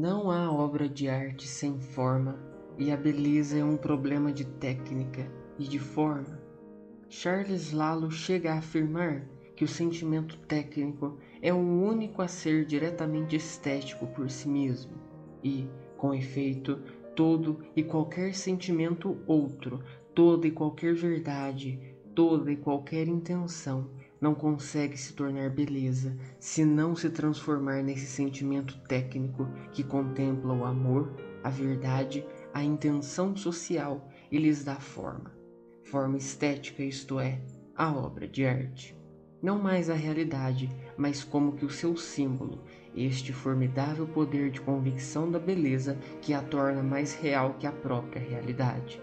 Não há obra de arte sem forma, e a beleza é um problema de técnica e de forma. Charles Lalo chega a afirmar que o sentimento técnico é o único a ser diretamente estético por si mesmo, e, com efeito, todo e qualquer sentimento outro, toda e qualquer verdade, toda e qualquer intenção não consegue se tornar beleza se não se transformar nesse sentimento técnico que contempla o amor, a verdade, a intenção social e lhes dá forma. Forma estética, isto é, a obra de arte. Não mais a realidade, mas como que o seu símbolo, este formidável poder de convicção da beleza que a torna mais real que a própria realidade.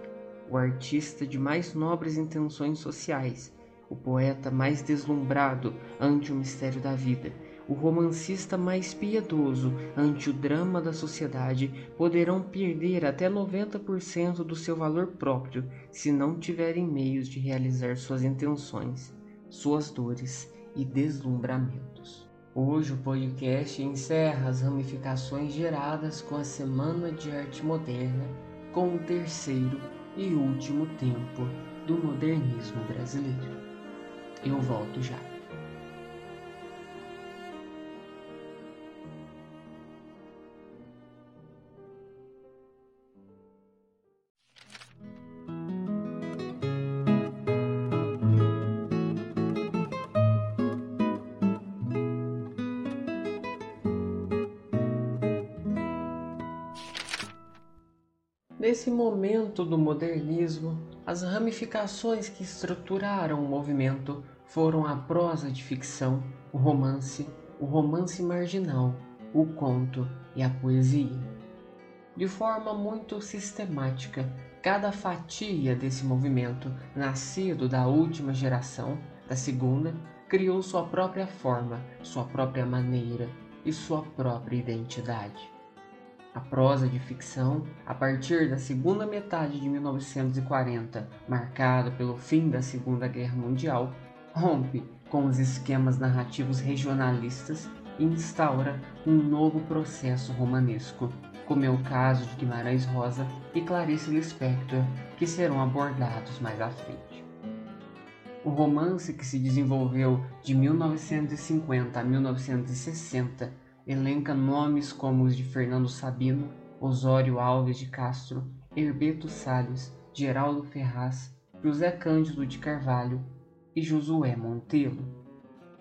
O artista de mais nobres intenções sociais, o poeta mais deslumbrado ante o mistério da vida, o romancista mais piedoso ante o drama da sociedade poderão perder até 90% do seu valor próprio se não tiverem meios de realizar suas intenções, suas dores e deslumbramentos. Hoje o podcast encerra as ramificações geradas com a Semana de Arte Moderna com o terceiro e último tempo do modernismo brasileiro. Eu volto já. Nesse momento do modernismo, as ramificações que estruturaram o movimento foram a prosa de ficção, o romance, o romance marginal, o conto e a poesia. De forma muito sistemática, cada fatia desse movimento, nascido da última geração, da segunda, criou sua própria forma, sua própria maneira e sua própria identidade. A prosa de ficção, a partir da segunda metade de 1940, marcada pelo fim da Segunda Guerra Mundial, rompe com os esquemas narrativos regionalistas e instaura um novo processo romanesco, como é o caso de Guimarães Rosa e Clarice Lispector, que serão abordados mais à frente. O romance que se desenvolveu de 1950 a 1960 elenca nomes como os de Fernando Sabino, Osório Alves de Castro, Herbeto Salles, Geraldo Ferraz, José Cândido de Carvalho, e Josué Montelo.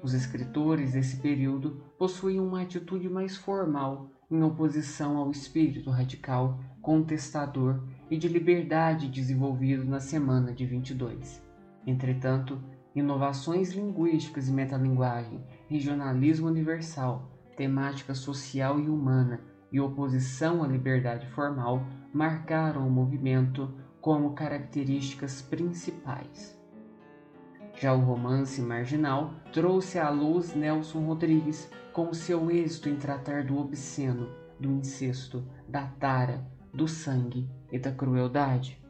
Os escritores desse período possuíam uma atitude mais formal em oposição ao espírito radical, contestador e de liberdade desenvolvido na Semana de 22. Entretanto, inovações linguísticas e metalinguagem, regionalismo universal, temática social e humana e oposição à liberdade formal marcaram o movimento como características principais. Já o romance marginal trouxe à luz Nelson Rodrigues com seu êxito em tratar do obsceno, do incesto, da tara, do sangue e da crueldade.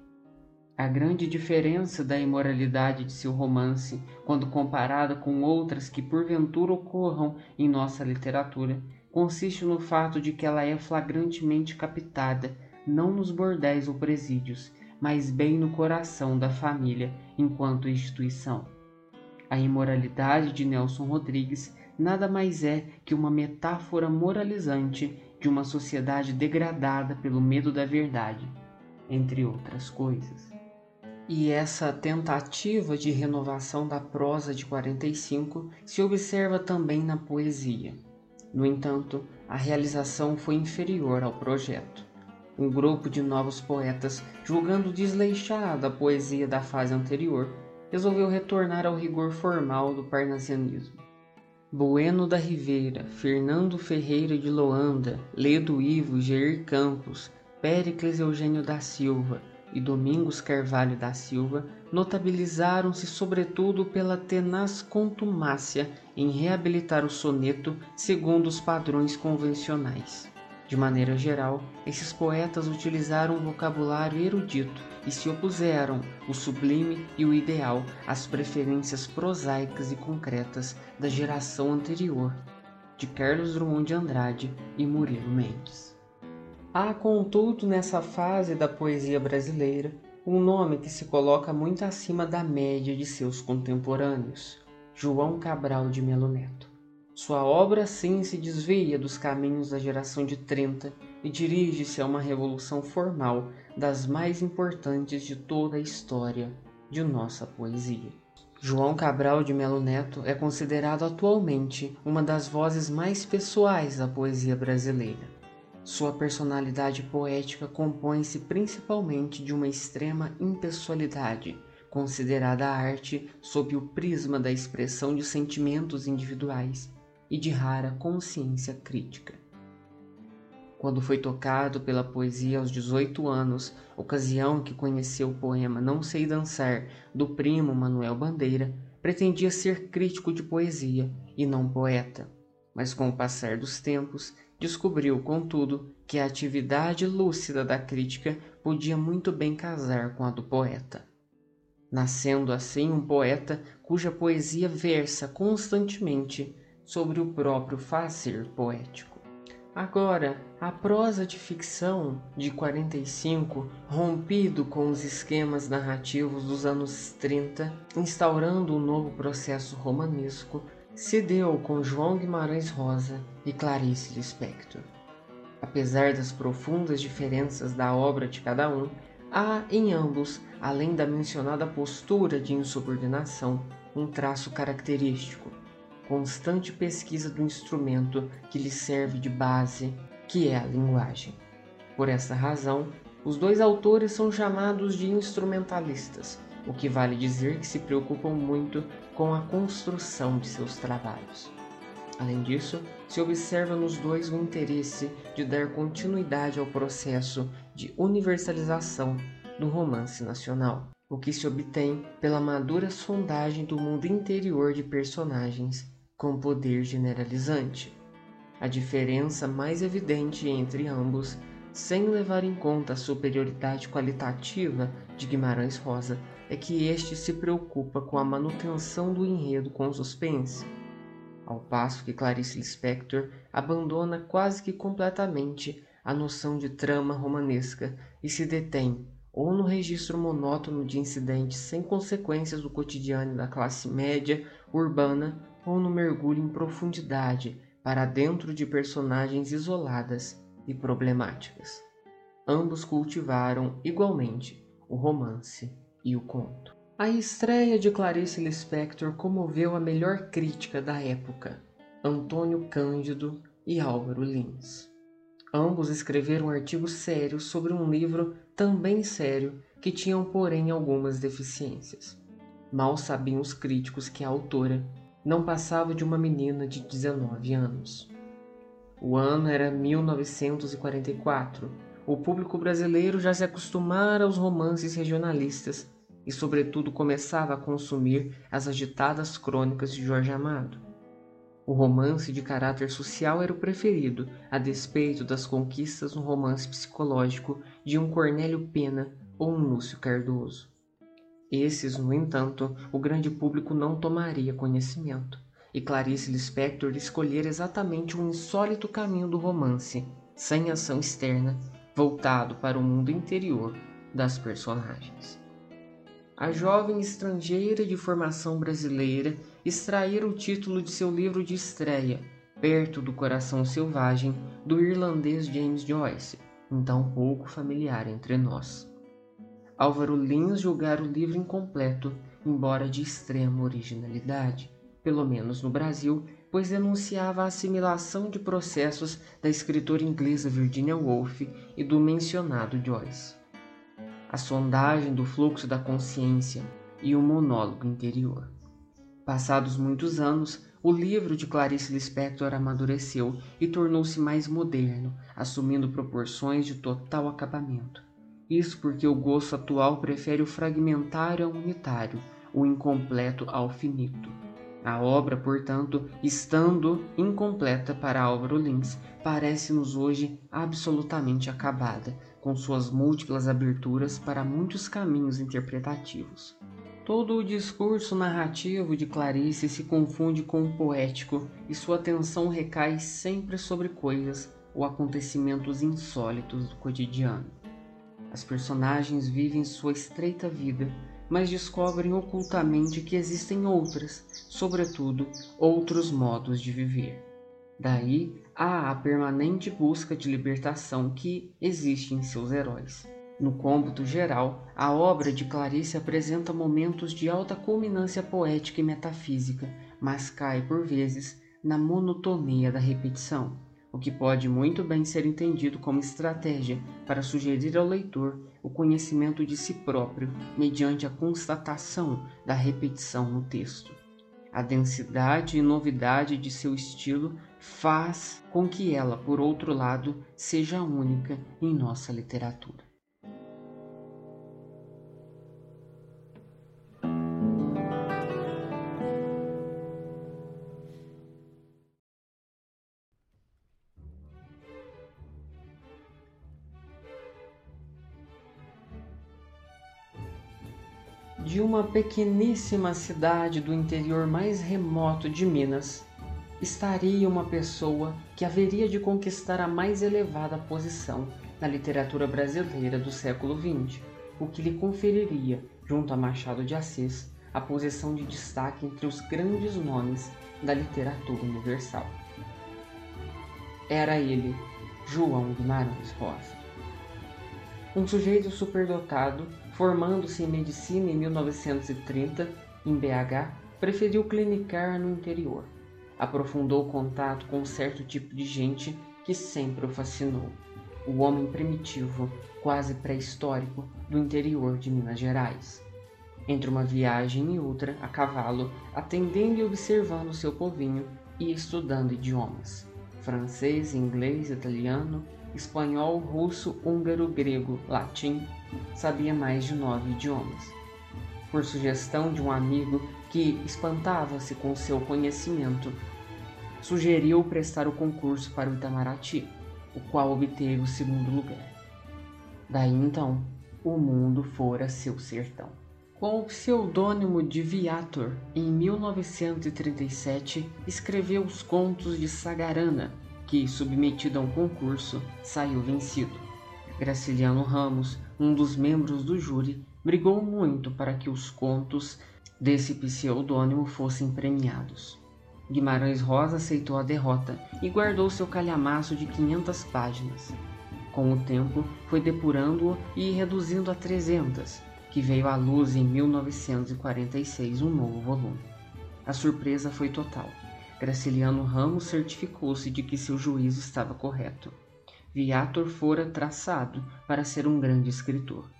A grande diferença da imoralidade de seu romance, quando comparada com outras que porventura ocorram em nossa literatura, consiste no fato de que ela é flagrantemente captada, não nos bordéis ou presídios, mas bem no coração da família enquanto instituição. A imoralidade de Nelson Rodrigues nada mais é que uma metáfora moralizante de uma sociedade degradada pelo medo da verdade, entre outras coisas. E essa tentativa de renovação da prosa de 45 se observa também na poesia. No entanto, a realização foi inferior ao projeto. Um grupo de novos poetas, julgando desleixada a poesia da fase anterior, resolveu retornar ao rigor formal do parnasianismo. Bueno da Ribeira, Fernando Ferreira de Loanda, Ledo Ivo, Jair Campos, Péricles Eugênio da Silva e Domingos Carvalho da Silva notabilizaram-se sobretudo pela tenaz contumácia em reabilitar o soneto segundo os padrões convencionais. De maneira geral, esses poetas utilizaram um vocabulário erudito e se opuseram o sublime e o ideal às preferências prosaicas e concretas da geração anterior, de Carlos Drummond de Andrade e Murilo Mendes. Há, contudo, nessa fase da poesia brasileira, um nome que se coloca muito acima da média de seus contemporâneos, João Cabral de Melo Neto. Sua obra sim se desvia dos caminhos da geração de 30 e dirige-se a uma revolução formal das mais importantes de toda a história de nossa poesia. João Cabral de Melo Neto é considerado atualmente uma das vozes mais pessoais da poesia brasileira. Sua personalidade poética compõe-se principalmente de uma extrema impessoalidade, considerada a arte sob o prisma da expressão de sentimentos individuais e de rara consciência crítica. Quando foi tocado pela poesia aos 18 anos, ocasião que conheceu o poema Não Sei Dançar, do primo Manuel Bandeira, pretendia ser crítico de poesia e não poeta. Mas com o passar dos tempos, descobriu, contudo, que a atividade lúcida da crítica podia muito bem casar com a do poeta. Nascendo assim um poeta cuja poesia versa constantemente sobre o próprio fazer poético. Agora, a prosa de ficção de 45, rompido com os esquemas narrativos dos anos 30, instaurando um novo processo romanesco, se deu com João Guimarães Rosa e Clarice Lispector. Apesar das profundas diferenças da obra de cada um, há em ambos, além da mencionada postura de insubordinação, um traço característico, constante pesquisa do instrumento que lhe serve de base, que é a linguagem. Por essa razão, os dois autores são chamados de instrumentalistas, o que vale dizer que se preocupam muito com a construção de seus trabalhos. Além disso, se observa nos dois o interesse de dar continuidade ao processo de universalização do romance nacional, o que se obtém pela madura sondagem do mundo interior de personagens com poder generalizante. A diferença mais evidente entre ambos, sem levar em conta a superioridade qualitativa de Guimarães Rosa, é que este se preocupa com a manutenção do enredo com suspense, ao passo que Clarice Lispector abandona quase que completamente a noção de trama romanesca e se detém ou no registro monótono de incidentes sem consequências do cotidiano da classe média urbana ou no mergulho em profundidade para dentro de personagens isoladas e problemáticas. Ambos cultivaram igualmente o romance e o conto. A estreia de Clarice Lispector comoveu a melhor crítica da época, Antônio Cândido e Álvaro Lins. Ambos escreveram artigos sérios sobre um livro também sério que tinham, porém, algumas deficiências. Mal sabiam os críticos que a autora não passava de uma menina de 19 anos. O ano era 1944. O público brasileiro já se acostumara aos romances regionalistas e, sobretudo, começava a consumir as agitadas crônicas de Jorge Amado. O romance de caráter social era o preferido, a despeito das conquistas no romance psicológico de um Cornélio Pena ou um Lúcio Cardoso. Esses, no entanto, o grande público não tomaria conhecimento, e Clarice Lispector escolher exatamente um insólito caminho do romance, sem ação externa, voltado para o mundo interior das personagens. A jovem estrangeira de formação brasileira extraíra o título de seu livro de estreia, Perto do Coração Selvagem, do irlandês James Joyce, então pouco familiar entre nós. Álvaro Lins julgara o livro incompleto, embora de extrema originalidade, pelo menos no Brasil, pois denunciava a assimilação de processos da escritora inglesa Virginia Woolf e do mencionado Joyce. A sondagem do fluxo da consciência e o monólogo interior. Passados muitos anos, o livro de Clarice Lispector amadureceu e tornou-se mais moderno, assumindo proporções de total acabamento. Isso porque o gosto atual prefere o fragmentário ao unitário, o incompleto ao finito. A obra, portanto, estando incompleta para Álvaro Lins, parece-nos hoje absolutamente acabada, com suas múltiplas aberturas para muitos caminhos interpretativos. Todo o discurso narrativo de Clarice se confunde com o poético e sua atenção recai sempre sobre coisas ou acontecimentos insólitos do cotidiano. As personagens vivem sua estreita vida, mas descobrem ocultamente que existem outras, sobretudo outros modos de viver. Daí há a permanente busca de libertação que existe em seus heróis. No cômputo geral, a obra de Clarice apresenta momentos de alta culminância poética e metafísica, mas cai por vezes na monotonia da repetição, o que pode muito bem ser entendido como estratégia para sugerir ao leitor o conhecimento de si próprio mediante a constatação da repetição no texto. A densidade e novidade de seu estilo faz com que ela, por outro lado, seja única em nossa literatura. De uma pequeníssima cidade do interior mais remoto de Minas, estaria uma pessoa que haveria de conquistar a mais elevada posição na literatura brasileira do século XX, o que lhe conferiria, junto a Machado de Assis, a posição de destaque entre os grandes nomes da literatura universal. Era ele, João Guimarães Rosa. Um sujeito superdotado Formando-se em medicina em 1930 em BH, preferiu clinicar no interior. Aprofundou o contato com um certo tipo de gente que sempre o fascinou: o homem primitivo, quase pré-histórico, do interior de Minas Gerais. Entre uma viagem e outra, a cavalo, atendendo e observando seu povinho e estudando idiomas: francês, inglês, italiano, espanhol, russo, húngaro, grego, latim, sabia mais de nove idiomas. Por sugestão de um amigo que espantava-se com seu conhecimento, sugeriu prestar o concurso para o Itamaraty, o qual obteve o segundo lugar. Daí então, o mundo fora seu sertão. Com o pseudônimo de Viator, em 1937 escreveu os contos de Sagarana, que, submetido a um concurso, saiu vencido. Graciliano Ramos, um dos membros do júri, brigou muito para que os contos desse pseudônimo fossem premiados. Guimarães Rosa aceitou a derrota e guardou seu calhamaço de 500 páginas. Com o tempo, foi depurando-o e reduzindo a 300, que veio à luz em 1946 um novo volume. A surpresa foi total. Graciliano Ramos certificou-se de que seu juízo estava correto. Viator fora traçado para ser um grande escritor.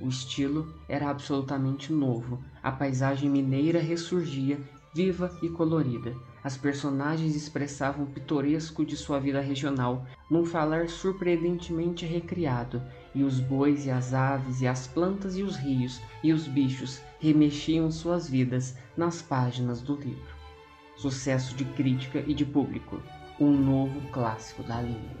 O estilo era absolutamente novo, a paisagem mineira ressurgia viva e colorida. As personagens expressavam o pitoresco de sua vida regional num falar surpreendentemente recriado, e os bois e as aves e as plantas e os rios e os bichos remexiam suas vidas nas páginas do livro sucesso de crítica e de público, um novo clássico da língua.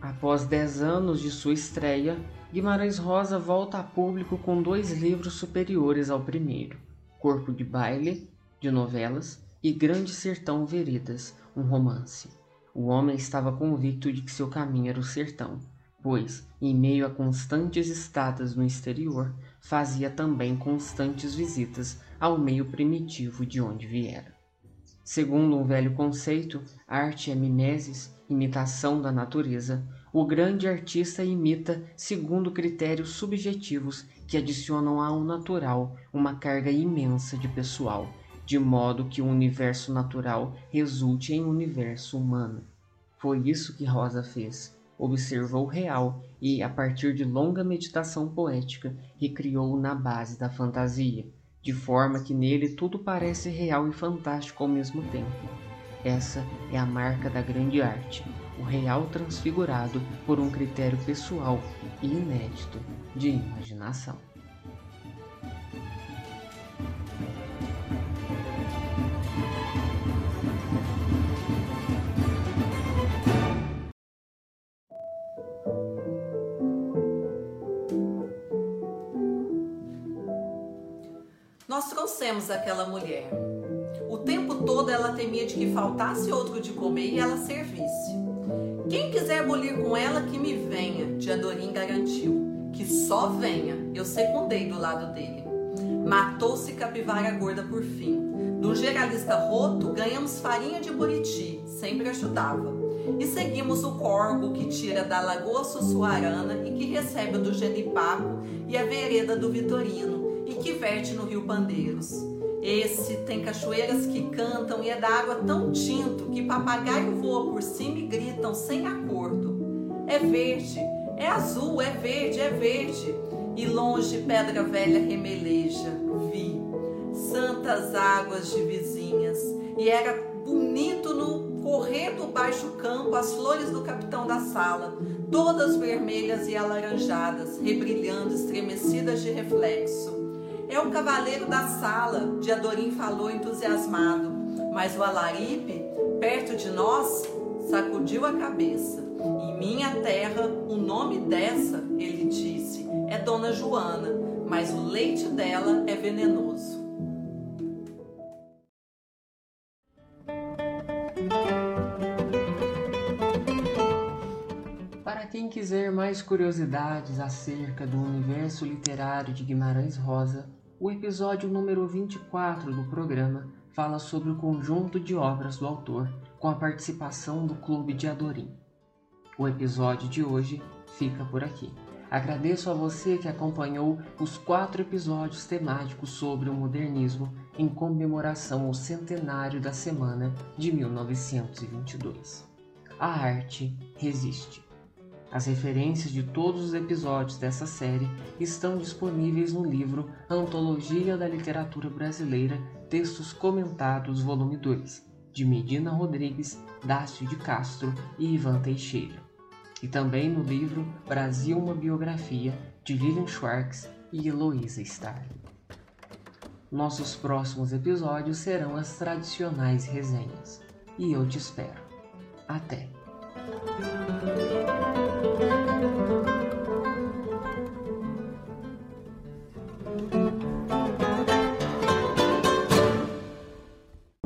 Após dez anos de sua estreia, Guimarães Rosa volta a público com dois livros superiores ao primeiro: Corpo de Baile, de novelas, e Grande Sertão Veredas, um romance. O homem estava convicto de que seu caminho era o sertão, pois, em meio a constantes estadas no exterior, fazia também constantes visitas ao meio primitivo de onde viera. Segundo um velho conceito, arte é mimesis, imitação da natureza. O grande artista imita segundo critérios subjetivos que adicionam ao natural uma carga imensa de pessoal, de modo que o universo natural resulte em universo humano. Foi isso que Rosa fez. Observou real e, a partir de longa meditação poética, recriou na base da fantasia de forma que nele tudo parece real e fantástico ao mesmo tempo. Essa é a marca da grande arte, o real transfigurado por um critério pessoal e inédito de imaginação. Trouxemos aquela mulher. O tempo todo ela temia de que faltasse outro de comer e ela servisse. Quem quiser abolir com ela, que me venha, Diadorim garantiu. Que só venha, eu secundei do lado dele. Matou-se capivara gorda por fim. Do geralista roto, ganhamos farinha de buriti, sempre ajudava. E seguimos o corvo que tira da Lagoa Sussuarana e que recebe do Genipapo e a vereda do Vitorino e que verte no Rio Pandeiros. Esse tem cachoeiras que cantam e é da água tão tinto que papagaio voa por cima e gritam sem acordo. É verde, é azul, é verde, é verde. E longe pedra velha remeleja. Vi santas águas de vizinhas e era bonito no correr do baixo campo as flores do capitão da sala, todas vermelhas e alaranjadas, rebrilhando, estremecidas de reflexo. É o cavaleiro da sala, Diadorim falou entusiasmado. Mas o Alaripe, perto de nós, sacudiu a cabeça. Em minha terra, o nome dessa, ele disse, é Dona Joana, mas o leite dela é venenoso. Para quem quiser mais curiosidades acerca do universo literário de Guimarães Rosa, o episódio número 24 do programa fala sobre o conjunto de obras do autor com a participação do Clube de Adorim. O episódio de hoje fica por aqui. Agradeço a você que acompanhou os quatro episódios temáticos sobre o modernismo em comemoração ao centenário da semana de 1922. A arte resiste. As referências de todos os episódios dessa série estão disponíveis no livro Antologia da Literatura Brasileira Textos Comentados, volume 2, de Medina Rodrigues, Dácio de Castro e Ivan Teixeira. E também no livro Brasil uma Biografia, de Lilian Schwartz e Heloísa Starr. Nossos próximos episódios serão as tradicionais resenhas. E eu te espero. Até!